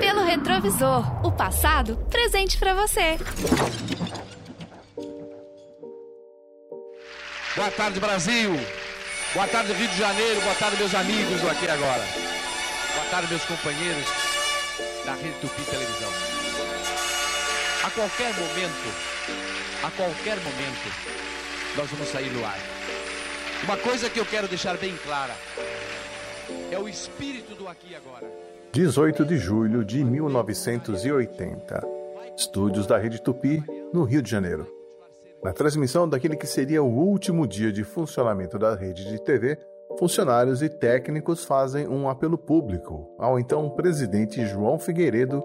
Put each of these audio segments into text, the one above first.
Pelo retrovisor, o passado presente para você. Boa tarde, Brasil. Boa tarde, Rio de Janeiro. Boa tarde, meus amigos do Aqui Agora. Boa tarde, meus companheiros da Rede Tupi Televisão. A qualquer momento, a qualquer momento, nós vamos sair no ar. Uma coisa que eu quero deixar bem clara é o espírito do Aqui Agora. 18 de julho de 1980. Estúdios da Rede Tupi, no Rio de Janeiro. Na transmissão daquele que seria o último dia de funcionamento da rede de TV, funcionários e técnicos fazem um apelo público ao então presidente João Figueiredo,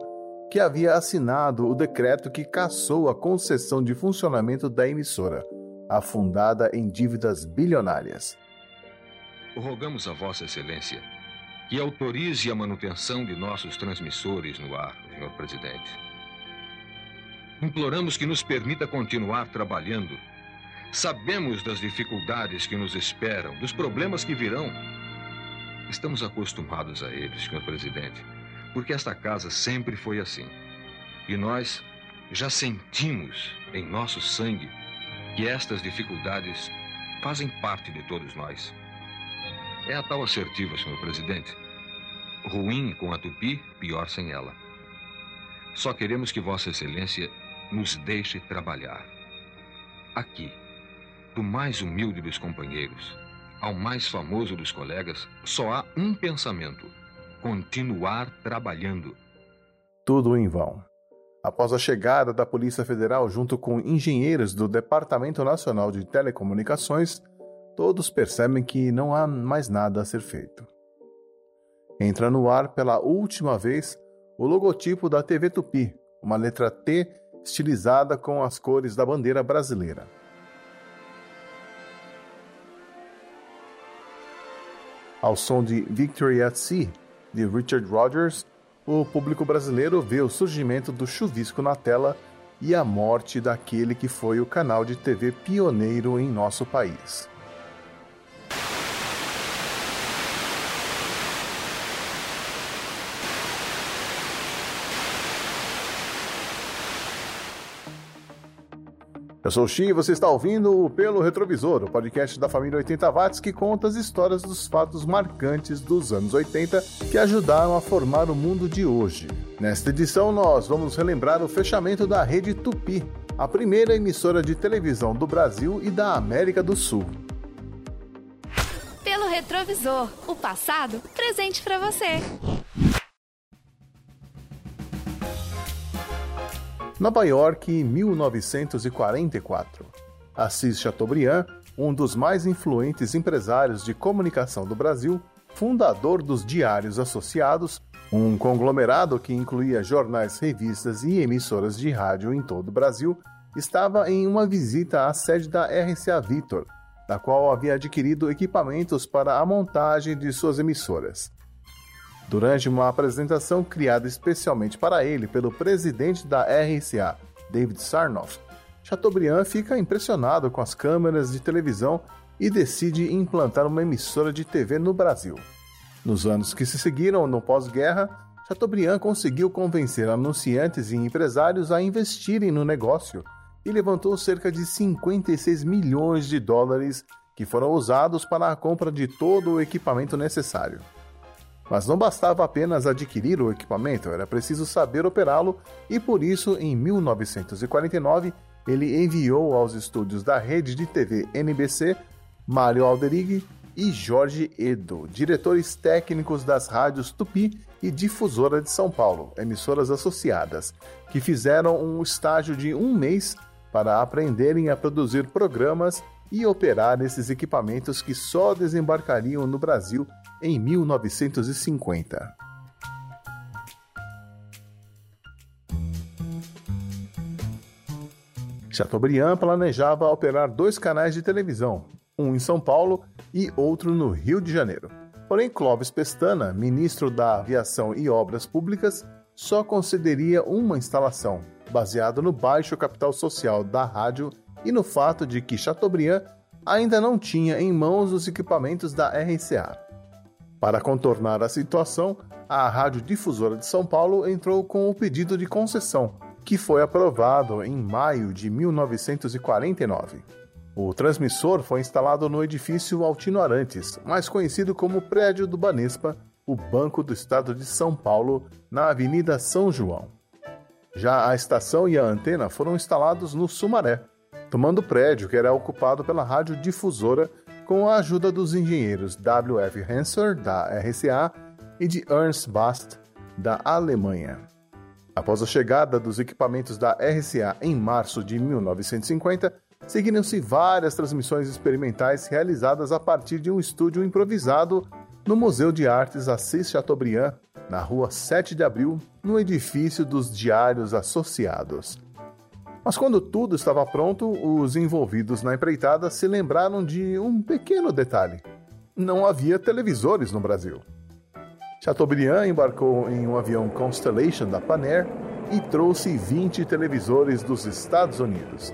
que havia assinado o decreto que cassou a concessão de funcionamento da emissora, afundada em dívidas bilionárias. Rogamos a Vossa Excelência que autorize a manutenção de nossos transmissores no ar, senhor presidente. Imploramos que nos permita continuar trabalhando. Sabemos das dificuldades que nos esperam, dos problemas que virão. Estamos acostumados a eles, senhor presidente, porque esta casa sempre foi assim. E nós já sentimos em nosso sangue que estas dificuldades fazem parte de todos nós. É a tal assertiva, senhor presidente. Ruim com a Tupi, pior sem ela. Só queremos que Vossa Excelência nos deixe trabalhar. Aqui, do mais humilde dos companheiros ao mais famoso dos colegas, só há um pensamento: continuar trabalhando. Tudo em vão. Após a chegada da Polícia Federal junto com engenheiros do Departamento Nacional de Telecomunicações, todos percebem que não há mais nada a ser feito. Entra no ar pela última vez o logotipo da TV Tupi, uma letra T estilizada com as cores da bandeira brasileira. Ao som de Victory at Sea, de Richard Rogers, o público brasileiro vê o surgimento do chuvisco na tela e a morte daquele que foi o canal de TV pioneiro em nosso país. Eu sou o Xi e você está ouvindo o Pelo Retrovisor, o podcast da família 80 Watts que conta as histórias dos fatos marcantes dos anos 80 que ajudaram a formar o mundo de hoje. Nesta edição, nós vamos relembrar o fechamento da rede Tupi, a primeira emissora de televisão do Brasil e da América do Sul. Pelo Retrovisor, o passado presente para você. Nova York, 1944. Assis Chateaubriand, um dos mais influentes empresários de comunicação do Brasil, fundador dos Diários Associados, um conglomerado que incluía jornais, revistas e emissoras de rádio em todo o Brasil, estava em uma visita à sede da RCA Victor, da qual havia adquirido equipamentos para a montagem de suas emissoras. Durante uma apresentação criada especialmente para ele pelo presidente da RCA, David Sarnoff, Chateaubriand fica impressionado com as câmeras de televisão e decide implantar uma emissora de TV no Brasil. Nos anos que se seguiram no pós-guerra, Chateaubriand conseguiu convencer anunciantes e empresários a investirem no negócio e levantou cerca de 56 milhões de dólares que foram usados para a compra de todo o equipamento necessário. Mas não bastava apenas adquirir o equipamento, era preciso saber operá-lo e por isso, em 1949, ele enviou aos estúdios da rede de TV NBC Mário Alderig e Jorge Edo, diretores técnicos das rádios Tupi e Difusora de São Paulo, emissoras associadas, que fizeram um estágio de um mês para aprenderem a produzir programas e operar esses equipamentos que só desembarcariam no Brasil em 1950. Chateaubriand planejava operar dois canais de televisão, um em São Paulo e outro no Rio de Janeiro. Porém, Clóvis Pestana, ministro da Aviação e Obras Públicas, só concederia uma instalação, baseado no baixo capital social da rádio e no fato de que Chateaubriand ainda não tinha em mãos os equipamentos da RCA. Para contornar a situação, a Rádio Difusora de São Paulo entrou com o pedido de concessão, que foi aprovado em maio de 1949. O transmissor foi instalado no edifício Altino Arantes, mais conhecido como Prédio do Banespa, o Banco do Estado de São Paulo, na Avenida São João. Já a estação e a antena foram instalados no Sumaré, tomando o prédio que era ocupado pela rádio difusora com a ajuda dos engenheiros W.F. Hanser, da RCA, e de Ernst Bast, da Alemanha. Após a chegada dos equipamentos da RCA em março de 1950, seguiram-se várias transmissões experimentais realizadas a partir de um estúdio improvisado no Museu de Artes Assis Chateaubriand, na rua 7 de abril, no edifício dos Diários Associados. Mas quando tudo estava pronto, os envolvidos na empreitada se lembraram de um pequeno detalhe: não havia televisores no Brasil. Chateaubriand embarcou em um avião Constellation da Panair e trouxe 20 televisores dos Estados Unidos.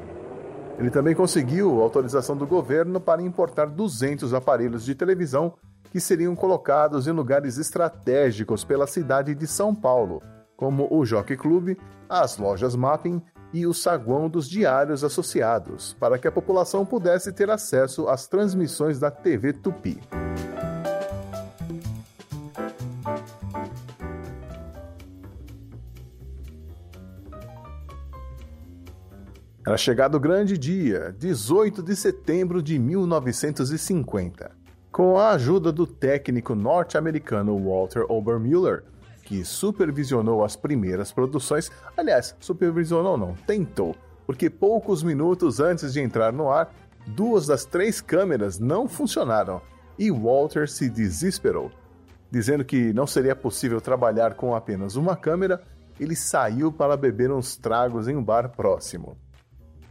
Ele também conseguiu autorização do governo para importar 200 aparelhos de televisão que seriam colocados em lugares estratégicos pela cidade de São Paulo, como o Jockey Club, as lojas Mapping e o saguão dos diários associados, para que a população pudesse ter acesso às transmissões da TV Tupi. Era chegado o grande dia, 18 de setembro de 1950. Com a ajuda do técnico norte-americano Walter Obermüller, que supervisionou as primeiras produções, aliás, supervisionou não, tentou, porque poucos minutos antes de entrar no ar, duas das três câmeras não funcionaram e Walter se desesperou. Dizendo que não seria possível trabalhar com apenas uma câmera, ele saiu para beber uns tragos em um bar próximo.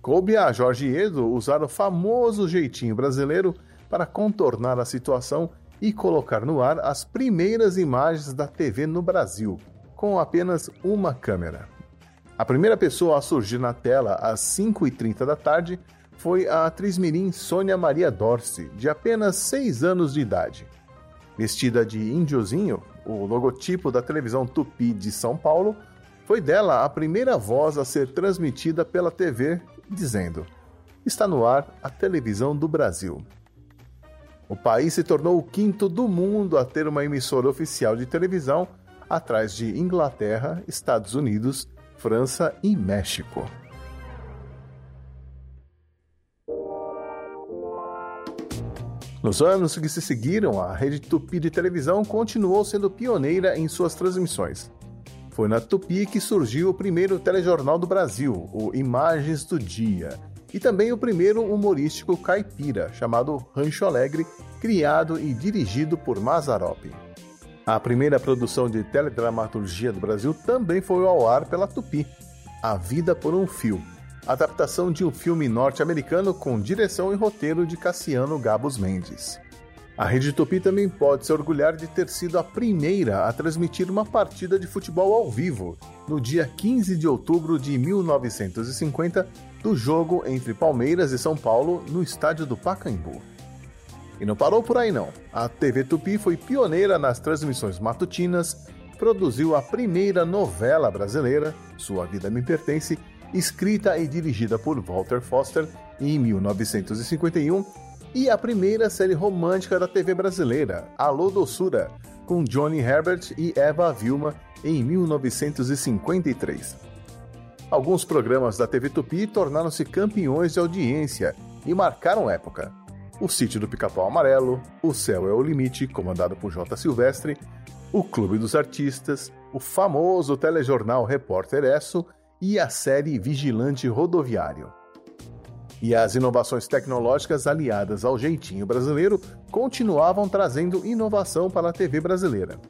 Coube a Jorge Edo usar o famoso jeitinho brasileiro para contornar a situação e colocar no ar as primeiras imagens da TV no Brasil, com apenas uma câmera. A primeira pessoa a surgir na tela às 5h30 da tarde foi a atriz mirim Sônia Maria Dorce, de apenas 6 anos de idade. Vestida de índiozinho, o logotipo da televisão Tupi de São Paulo, foi dela a primeira voz a ser transmitida pela TV dizendo: Está no ar a televisão do Brasil. O país se tornou o quinto do mundo a ter uma emissora oficial de televisão, atrás de Inglaterra, Estados Unidos, França e México. Nos anos que se seguiram, a rede Tupi de televisão continuou sendo pioneira em suas transmissões. Foi na Tupi que surgiu o primeiro telejornal do Brasil, o Imagens do Dia, e também o primeiro humorístico caipira, chamado Rancho Alegre, criado e dirigido por Mazarop. A primeira produção de teledramaturgia do Brasil também foi ao ar pela Tupi, A Vida por um Fio, adaptação de um filme norte-americano com direção e roteiro de Cassiano Gabos Mendes. A Rede Tupi também pode se orgulhar de ter sido a primeira a transmitir uma partida de futebol ao vivo, no dia 15 de outubro de 1950, do jogo entre Palmeiras e São Paulo no estádio do Pacaembu. E não parou por aí não. A TV Tupi foi pioneira nas transmissões matutinas, produziu a primeira novela brasileira, Sua Vida Me Pertence, escrita e dirigida por Walter Foster em 1951 e a primeira série romântica da TV brasileira, Alô Doçura, com Johnny Herbert e Eva Vilma em 1953. Alguns programas da TV Tupi tornaram-se campeões de audiência e marcaram época. O Sítio do Pica-Pau Amarelo, O Céu é o Limite, comandado por J. Silvestre, O Clube dos Artistas, o famoso telejornal Repórter Esso e a série Vigilante Rodoviário. E as inovações tecnológicas aliadas ao jeitinho brasileiro continuavam trazendo inovação para a TV brasileira.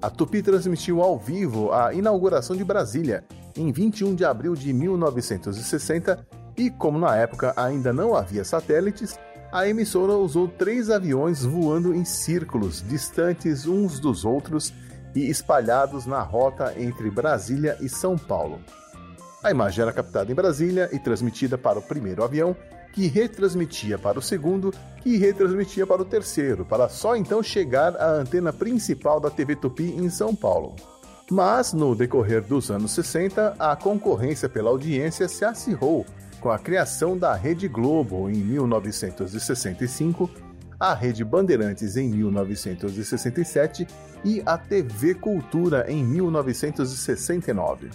A Tupi transmitiu ao vivo a inauguração de Brasília em 21 de abril de 1960 e, como na época ainda não havia satélites, a emissora usou três aviões voando em círculos distantes uns dos outros e espalhados na rota entre Brasília e São Paulo. A imagem era captada em Brasília e transmitida para o primeiro avião, que retransmitia para o segundo, que retransmitia para o terceiro, para só então chegar à antena principal da TV Tupi em São Paulo. Mas, no decorrer dos anos 60, a concorrência pela audiência se acirrou com a criação da Rede Globo em 1965, a Rede Bandeirantes em 1967 e a TV Cultura em 1969.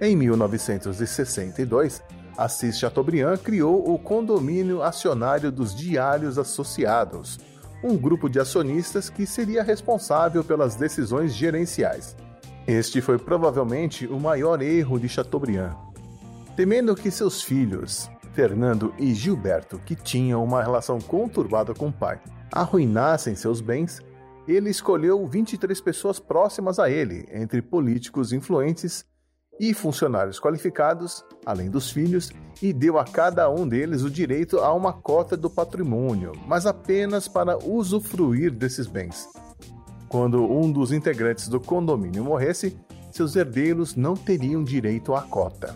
Em 1962, Assis Chateaubriand criou o Condomínio Acionário dos Diários Associados, um grupo de acionistas que seria responsável pelas decisões gerenciais. Este foi provavelmente o maior erro de Chateaubriand. Temendo que seus filhos, Fernando e Gilberto, que tinham uma relação conturbada com o pai, arruinassem seus bens, ele escolheu 23 pessoas próximas a ele, entre políticos influentes e funcionários qualificados, além dos filhos, e deu a cada um deles o direito a uma cota do patrimônio, mas apenas para usufruir desses bens. Quando um dos integrantes do condomínio morresse, seus herdeiros não teriam direito à cota.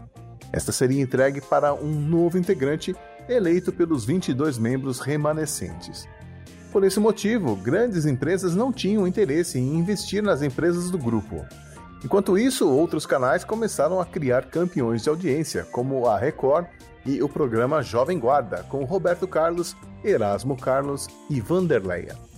Esta seria entregue para um novo integrante eleito pelos 22 membros remanescentes. Por esse motivo, grandes empresas não tinham interesse em investir nas empresas do grupo. Enquanto isso, outros canais começaram a criar campeões de audiência, como a Record e o programa Jovem Guarda, com Roberto Carlos, Erasmo Carlos e Vanderleia.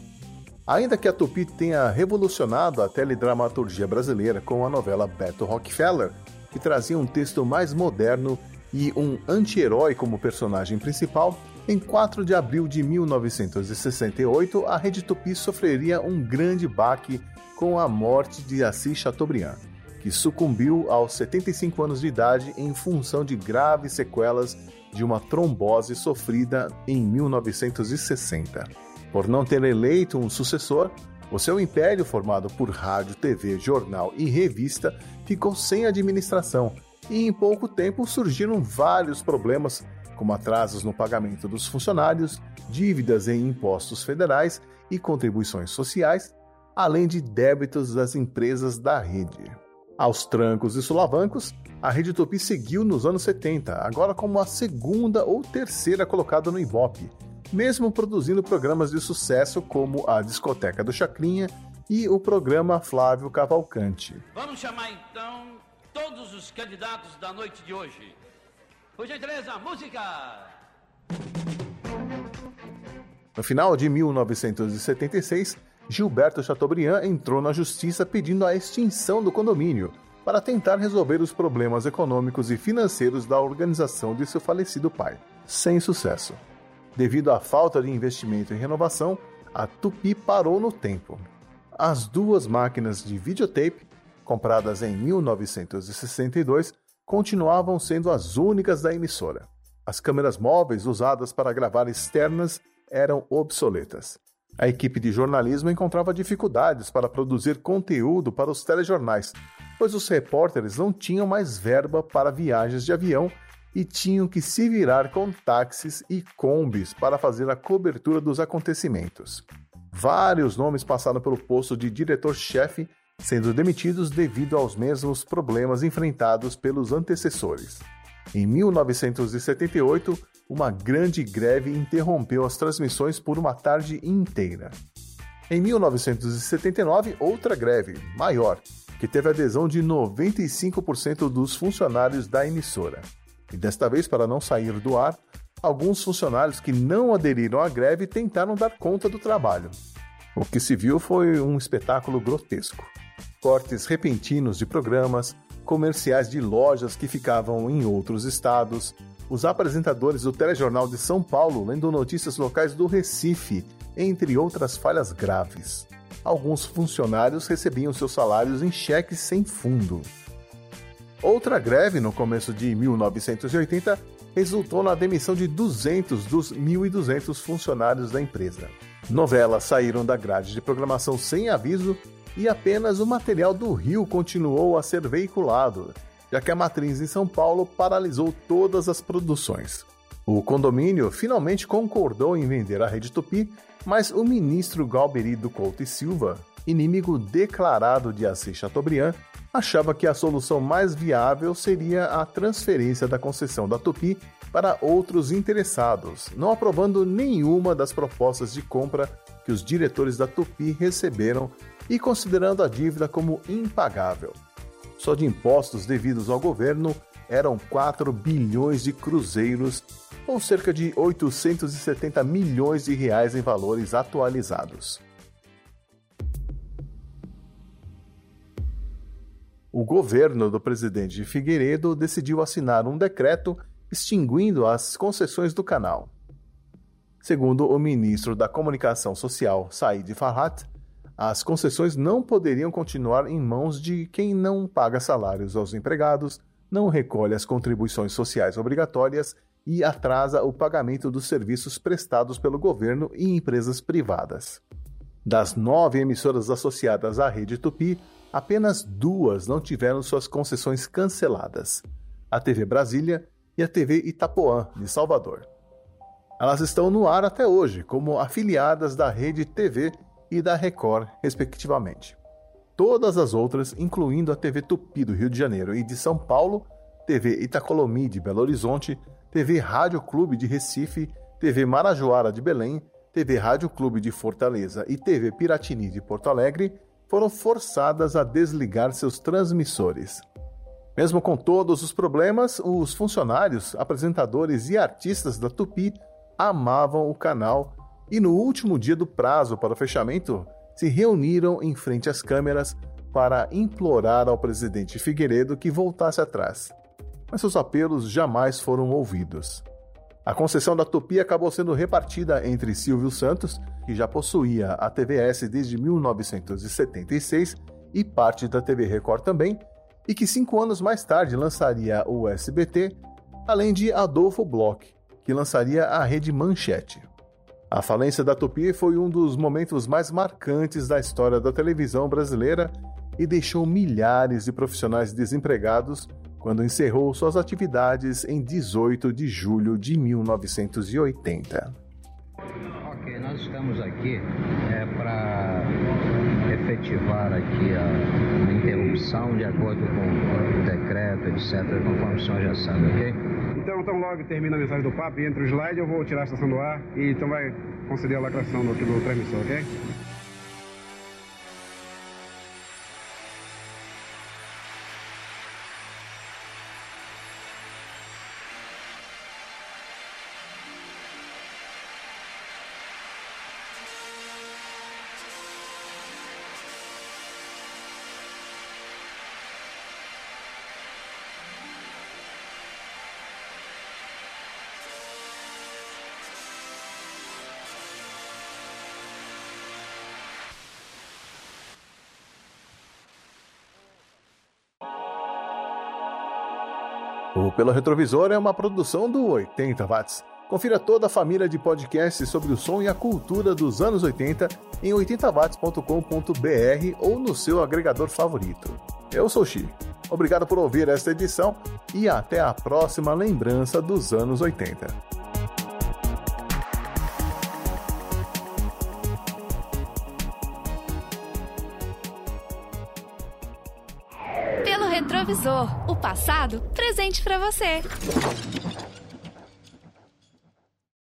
Ainda que a Tupi tenha revolucionado a teledramaturgia brasileira com a novela Beto Rockefeller, que trazia um texto mais moderno e um anti-herói como personagem principal, em 4 de abril de 1968, a Rede Tupi sofreria um grande baque com a morte de Assis Chateaubriand, que sucumbiu aos 75 anos de idade em função de graves sequelas de uma trombose sofrida em 1960. Por não ter eleito um sucessor, o seu império, formado por rádio, TV, jornal e revista, ficou sem administração e em pouco tempo surgiram vários problemas, como atrasos no pagamento dos funcionários, dívidas em impostos federais e contribuições sociais, além de débitos das empresas da rede. Aos trancos e solavancos, a Rede Tupi seguiu nos anos 70, agora como a segunda ou terceira colocada no Ibope, mesmo produzindo programas de sucesso como a Discoteca do Chacrinha e o programa Flávio Cavalcante. Vamos chamar então todos os candidatos da noite de hoje. Por gentileza, música! No final de 1976, Gilberto Chateaubriand entrou na justiça pedindo a extinção do condomínio para tentar resolver os problemas econômicos e financeiros da organização de seu falecido pai. Sem sucesso. Devido à falta de investimento em renovação, a Tupi parou no tempo. As duas máquinas de videotape, compradas em 1962, continuavam sendo as únicas da emissora. As câmeras móveis usadas para gravar externas eram obsoletas. A equipe de jornalismo encontrava dificuldades para produzir conteúdo para os telejornais, pois os repórteres não tinham mais verba para viagens de avião e tinham que se virar com táxis e combis para fazer a cobertura dos acontecimentos. Vários nomes passaram pelo posto de diretor-chefe, sendo demitidos devido aos mesmos problemas enfrentados pelos antecessores. Em 1978, uma grande greve interrompeu as transmissões por uma tarde inteira. Em 1979, outra greve, maior, que teve adesão de 95% dos funcionários da emissora. E desta vez, para não sair do ar, alguns funcionários que não aderiram à greve tentaram dar conta do trabalho. O que se viu foi um espetáculo grotesco. Cortes repentinos de programas, comerciais de lojas que ficavam em outros estados, os apresentadores do Telejornal de São Paulo lendo notícias locais do Recife, entre outras falhas graves. Alguns funcionários recebiam seus salários em cheques sem fundo. Outra greve no começo de 1980 resultou na demissão de 200 dos 1.200 funcionários da empresa. Novelas saíram da grade de programação sem aviso e apenas o material do Rio continuou a ser veiculado, já que a matriz em São Paulo paralisou todas as produções. O condomínio finalmente concordou em vender a Rede Tupi, mas o ministro Galberi do Couto e Silva, inimigo declarado de Assis Chateaubriand, achava que a solução mais viável seria a transferência da concessão da Tupi para outros interessados, não aprovando nenhuma das propostas de compra que os diretores da Tupi receberam e considerando a dívida como impagável. Só de impostos devidos ao governo eram 4 bilhões de cruzeiros, ou cerca de 870 milhões de reais em valores atualizados. O governo do presidente Figueiredo decidiu assinar um decreto extinguindo as concessões do canal. Segundo o ministro da Comunicação Social, Said Farhat, as concessões não poderiam continuar em mãos de quem não paga salários aos empregados, não recolhe as contribuições sociais obrigatórias e atrasa o pagamento dos serviços prestados pelo governo e empresas privadas. Das nove emissoras associadas à rede Tupi, apenas duas não tiveram suas concessões canceladas: a TV Brasília e a TV Itapoã, de Salvador. Elas estão no ar até hoje, como afiliadas da Rede TV e da Record, respectivamente. Todas as outras, incluindo a TV Tupi do Rio de Janeiro e de São Paulo, TV Itacolomi de Belo Horizonte, TV Rádio Clube de Recife, TV Marajoara de Belém, TV Rádio Clube de Fortaleza e TV Piratini de Porto Alegre, foram forçadas a desligar seus transmissores. Mesmo com todos os problemas, os funcionários, apresentadores e artistas da Tupi amavam o canal e no último dia do prazo para o fechamento, se reuniram em frente às câmeras para implorar ao presidente Figueiredo que voltasse atrás. Mas seus apelos jamais foram ouvidos. A concessão da Tupi acabou sendo repartida entre Silvio Santos, que já possuía a TVS desde 1976, e parte da TV Record também, e que cinco anos mais tarde lançaria o SBT, além de Adolfo Bloch, que lançaria a rede Manchete. A falência da Tupi foi um dos momentos mais marcantes da história da televisão brasileira e deixou milhares de profissionais desempregados quando encerrou suas atividades em 18 de julho de 1980. Ok, nós estamos aqui é, para efetivar aqui a, a, interrupção de acordo com o decreto, etc., conforme o senhor já sabe, ok? Então, então logo termina a mensagem do papo e entra o slide, eu vou tirar a estação do ar e então vai conceder a lacração do, do transmissor, ok? O Pelo Retrovisor é uma produção do 80 Watts. Confira toda a família de podcasts sobre o som e a cultura dos anos 80 em 80watts.com.br ou no seu agregador favorito. Eu sou Xi. Obrigado por ouvir esta edição e até a próxima lembrança dos anos 80. O passado presente para você.